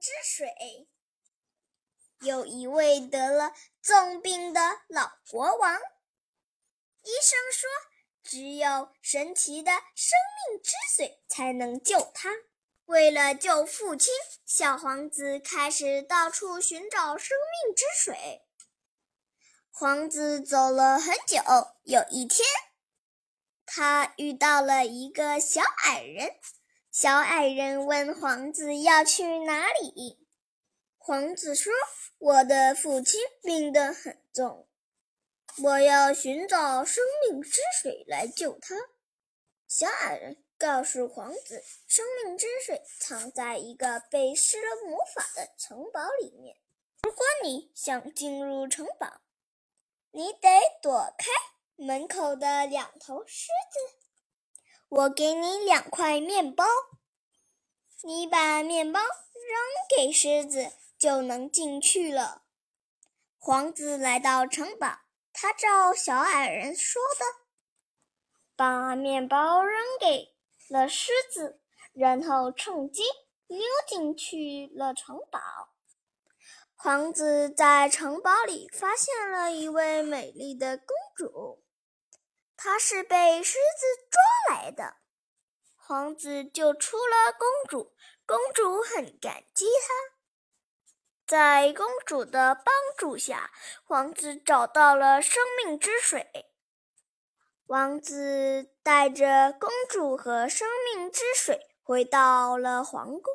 之水。有一位得了重病的老国王，医生说，只有神奇的生命之水才能救他。为了救父亲，小皇子开始到处寻找生命之水。皇子走了很久，有一天，他遇到了一个小矮人。小矮人问皇子要去哪里，皇子说。我的父亲病得很重，我要寻找生命之水来救他。小矮人告诉皇子，生命之水藏在一个被施了魔法的城堡里面。如果你想进入城堡，你得躲开门口的两头狮子。我给你两块面包，你把面包扔给狮子。就能进去了。皇子来到城堡，他照小矮人说的，把面包扔给了狮子，然后趁机溜进去了城堡。皇子在城堡里发现了一位美丽的公主，她是被狮子。皇子救出了公主，公主很感激他。在公主的帮助下，王子找到了生命之水。王子带着公主和生命之水回到了皇宫。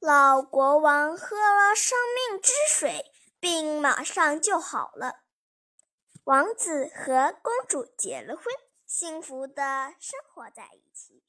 老国王喝了生命之水，并马上就好了。王子和公主结了婚，幸福的生活在一起。